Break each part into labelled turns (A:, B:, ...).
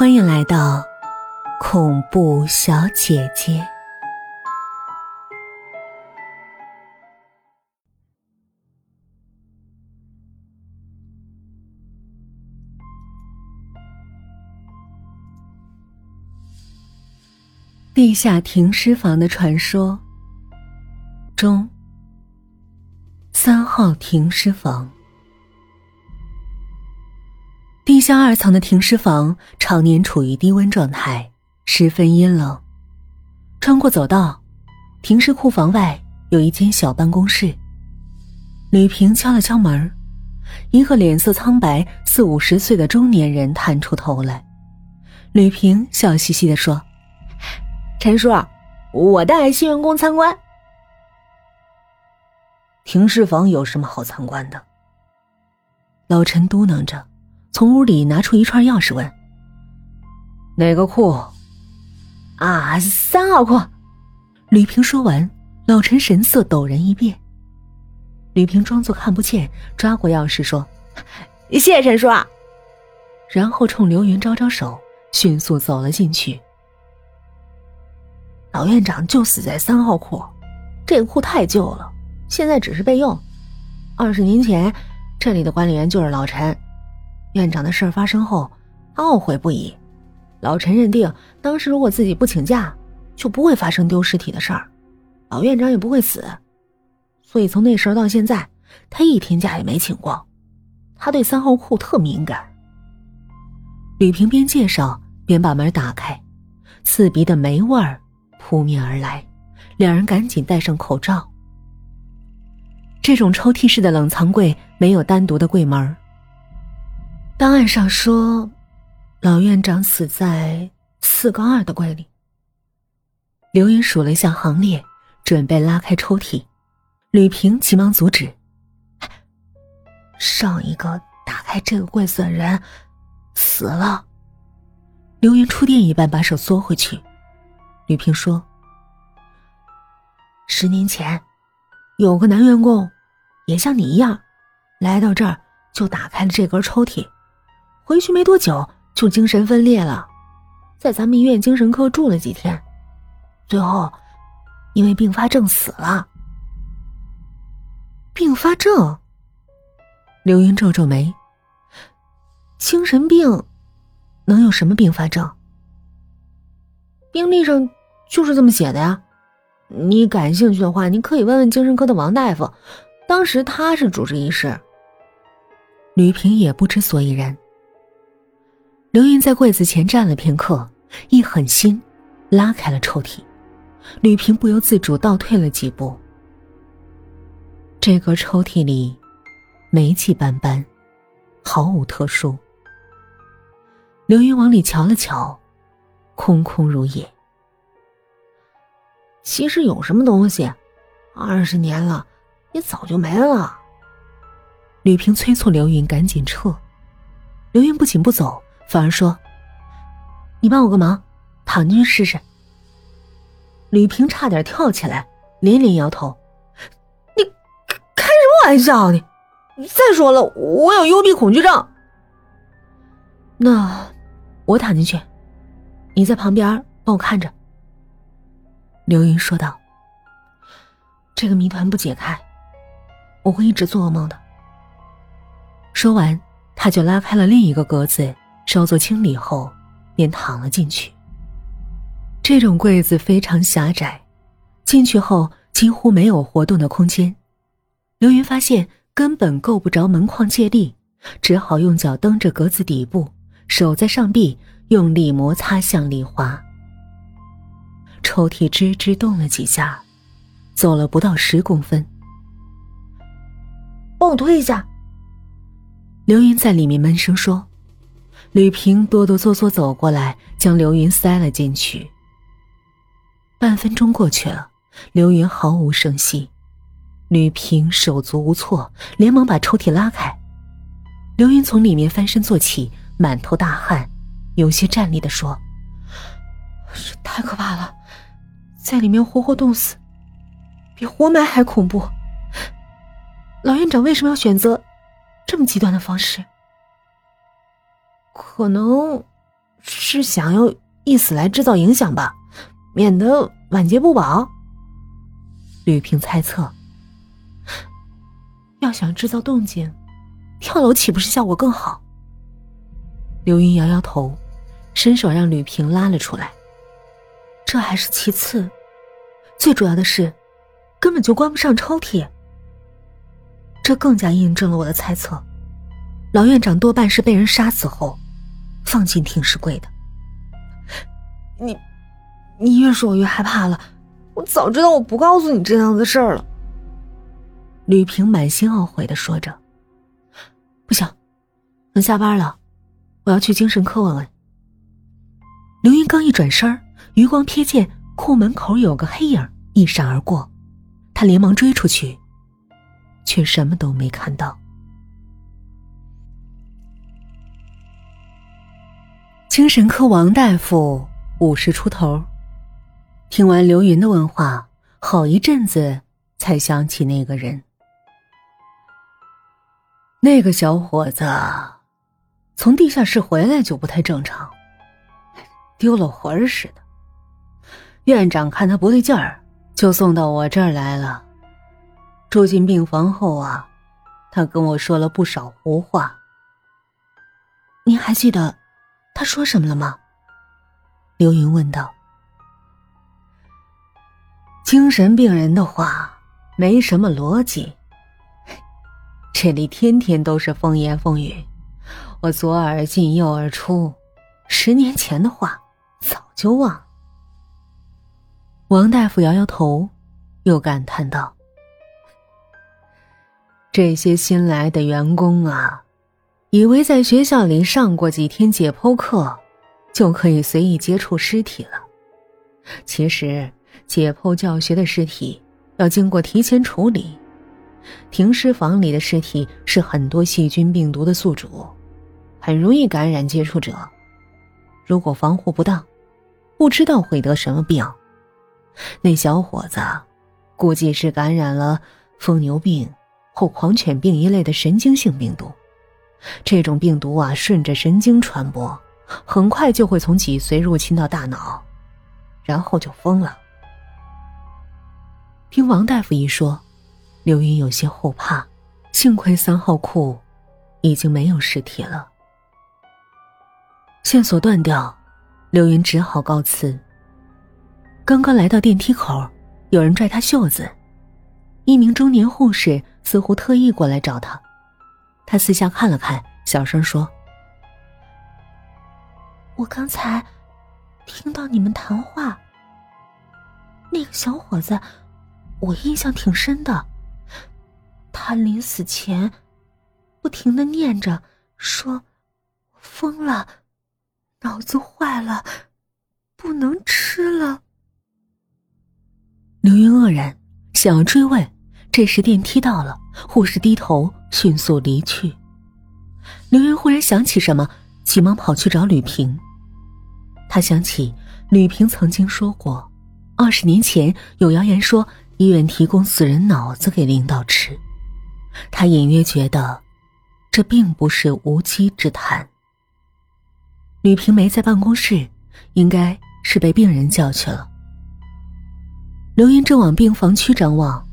A: 欢迎来到恐怖小姐姐。地下停尸房的传说中，三号停尸房。地下二层的停尸房常年处于低温状态，十分阴冷。穿过走道，停尸库房外有一间小办公室。吕平敲了敲门，一个脸色苍白、四五十岁的中年人探出头来。吕平笑嘻嘻的说。
B: 陈叔，我带新员工参观。
C: 停尸房有什么好参观的？
A: 老陈嘟囔着，从屋里拿出一串钥匙问：“
C: 哪个库？”
B: 啊，三号库。
A: 吕平说完，老陈神色陡然一变。吕平装作看不见，抓过钥匙说：“
B: 谢谢陈叔。”
A: 然后冲刘云招招手，迅速走了进去。
B: 老院长就死在三号库，这个库太旧了，现在只是备用。二十年前，这里的管理员就是老陈。院长的事儿发生后，懊悔不已。老陈认定，当时如果自己不请假，就不会发生丢尸体的事儿，老院长也不会死。所以从那时候到现在，他一天假也没请过。他对三号库特敏感。
A: 吕平边介绍边把门打开，刺鼻的霉味儿。扑面而来，两人赶紧戴上口罩。这种抽屉式的冷藏柜没有单独的柜门。档案上说，老院长死在四杠二的柜里。刘云数了一下行列，准备拉开抽屉，吕平急忙阻止：“
B: 上一个打开这个柜子的人死了。”
A: 刘云触电一般把手缩回去。吕平说：“
B: 十年前，有个男员工，也像你一样，来到这儿就打开了这根抽屉，回去没多久就精神分裂了，在咱们医院精神科住了几天，最后因为并发症死了。
A: 并发症？”刘云皱皱眉：“精神病能有什么并发症？
B: 病历上。”就是这么写的呀，你感兴趣的话，你可以问问精神科的王大夫，当时他是主治医师。
A: 吕平也不知所以然。刘云在柜子前站了片刻，一狠心，拉开了抽屉。吕平不由自主倒退了几步。这个抽屉里，霉气斑斑，毫无特殊。刘云往里瞧了瞧，空空如也。
B: 其实有什么东西，二十年了，也早就没了。
A: 吕平催促刘云赶紧撤，刘云不仅不走，反而说：“你帮我个忙，躺进去试试。”吕平差点跳起来，连连摇头：“
B: 你开什么玩笑？你再说了，我有幽闭恐惧症。”
A: 那我躺进去，你在旁边帮我看着。刘云说道：“这个谜团不解开，我会一直做噩梦的。”说完，他就拉开了另一个格子，稍作清理后，便躺了进去。这种柜子非常狭窄，进去后几乎没有活动的空间。刘云发现根本够不着门框借力，只好用脚蹬着格子底部，手在上臂用力摩擦，向里滑。抽屉吱吱动了几下，走了不到十公分。
B: 帮我推一下。
A: 刘云在里面闷声说：“吕平哆哆嗦嗦走过来，将刘云塞了进去。”半分钟过去了，刘云毫无声息。吕平手足无措，连忙把抽屉拉开。刘云从里面翻身坐起，满头大汗，有些战栗的说：“太可怕了。”在里面活活冻死，比活埋还恐怖。老院长为什么要选择这么极端的方式？
B: 可能是想要以此来制造影响吧，免得晚节不保。
A: 吕平猜测。
B: 要想制造动静，跳楼岂不是效果更好？
A: 刘云摇摇头，伸手让吕平拉了出来。
B: 这还是其次，最主要的是，根本就关不上抽屉。这更加印证了我的猜测，老院长多半是被人杀死后，放进停尸柜的。你，你越说我越害怕了。我早知道我不告诉你这样的事儿了。
A: 吕平满心懊悔的说着：“
B: 不行，等下班了，我要去精神科问问。”
A: 刘云刚一转身，余光瞥见库门口有个黑影一闪而过，他连忙追出去，却什么都没看到。精神科王大夫五十出头。听完刘云的问话，好一阵子才想起那个人。那个小伙子从地下室回来就不太正常，丢了魂似的。院长看他不对劲儿，就送到我这儿来了。住进病房后啊，他跟我说了不少胡话。
B: 您还记得他说什么了吗？
A: 刘云问道。精神病人的话没什么逻辑。这里天天都是风言风语，我左耳进右耳出，十年前的话早就忘。王大夫摇摇头，又感叹道：“这些新来的员工啊，以为在学校里上过几天解剖课，就可以随意接触尸体了，其实……”解剖教学的尸体要经过提前处理，停尸房里的尸体是很多细菌、病毒的宿主，很容易感染接触者。如果防护不当，不知道会得什么病。那小伙子估计是感染了疯牛病或狂犬病一类的神经性病毒。这种病毒啊，顺着神经传播，很快就会从脊髓入侵到大脑，然后就疯了。听王大夫一说，刘云有些后怕。幸亏三号库已经没有尸体了，线索断掉，刘云只好告辞。刚刚来到电梯口，有人拽他袖子，一名中年护士似乎特意过来找他。他四下看了看，小声说：“
B: 我刚才听到你们谈话，那个小伙子。”我印象挺深的，他临死前不停的念着，说：“疯了，脑子坏了，不能吃了。”
A: 刘云愕然，想要追问，这时电梯到了，护士低头迅速离去。刘云忽然想起什么，急忙跑去找吕平。他想起吕平曾经说过，二十年前有谣言说。医院提供死人脑子给领导吃，他隐约觉得，这并不是无稽之谈。吕平没在办公室，应该是被病人叫去了。刘云正往病房区张望，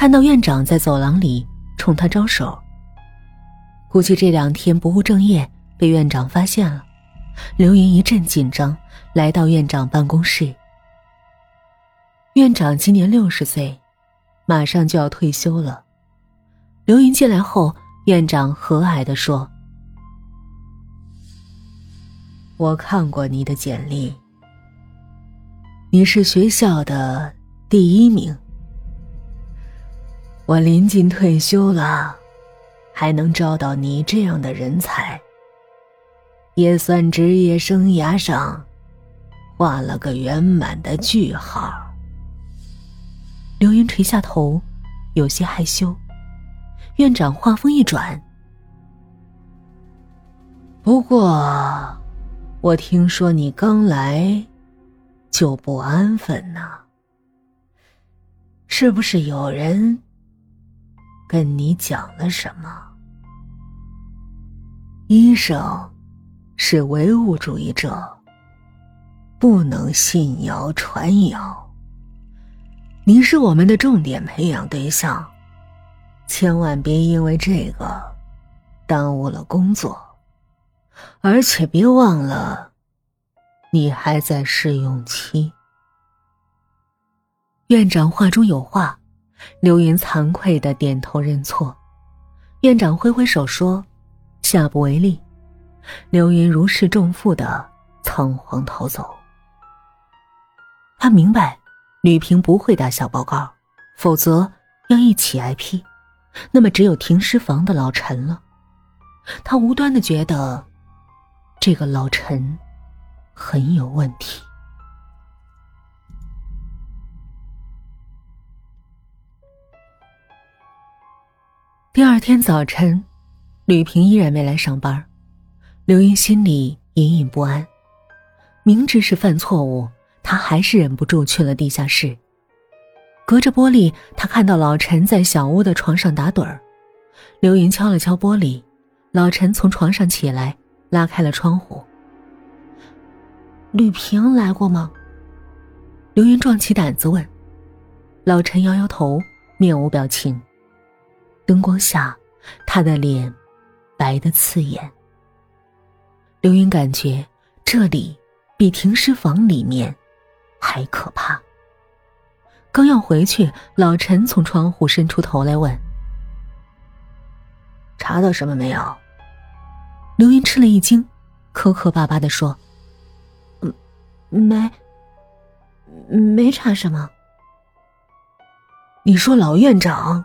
A: 看到院长在走廊里冲他招手。估计这两天不务正业被院长发现了，刘云一阵紧张，来到院长办公室。院长今年六十岁，马上就要退休了。刘云进来后，院长和蔼的说：“我看过你的简历，你是学校的第一名。我临近退休了，还能招到你这样的人才，也算职业生涯上画了个圆满的句号。”刘云垂下头，有些害羞。院长话锋一转：“不过，我听说你刚来就不安分呢，是不是有人跟你讲了什么？医生
C: 是唯物主义者，不能信谣传谣。你是我们的重点培养对象，千万别因为这个耽误了工作，而且别忘了，你还在试用期。
A: 院长话中有话，刘云惭愧的点头认错。院长挥挥手说：“下不为例。”刘云如释重负的仓皇逃走。他明白，吕平不会打小报告，否则要一起挨批，那么只有停尸房的老陈了。他无端的觉得，这个老陈很有问题。天早晨，吕平依然没来上班。刘云心里隐隐不安，明知是犯错误，他还是忍不住去了地下室。隔着玻璃，他看到老陈在小屋的床上打盹儿。刘云敲了敲玻璃，老陈从床上起来，拉开了窗户。
B: 吕平来过吗？
A: 刘云壮起胆子问。老陈摇摇头，面无表情。灯光下，他的脸白得刺眼。刘云感觉这里比停尸房里面还可怕。刚要回去，老陈从窗户伸出头来问：“
C: 查到什么没有？”
A: 刘云吃了一惊，磕磕巴巴的说：“
B: 嗯，没，没查什么。”
C: 你说老院长？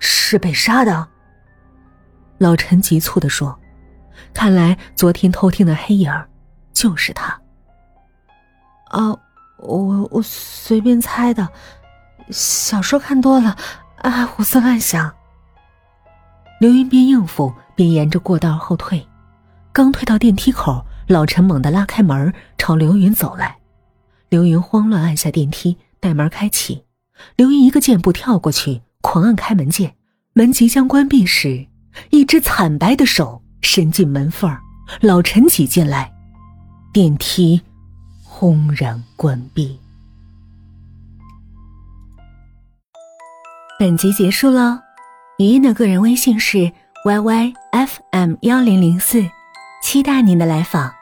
C: 是被杀的，
A: 老陈急促的说：“看来昨天偷听的黑影儿就是他。”
B: 啊，我我随便猜的，小说看多了，爱胡思乱想。
A: 刘云边应付边沿着过道后退，刚退到电梯口，老陈猛地拉开门朝刘云走来。刘云慌乱按下电梯，带门开启，刘云一个箭步跳过去。狂按开门键，门即将关闭时，一只惨白的手伸进门缝儿，老陈挤进来，电梯轰然关闭。本集结束喽，语音的个人微信是 yyfm 幺零零四，期待您的来访。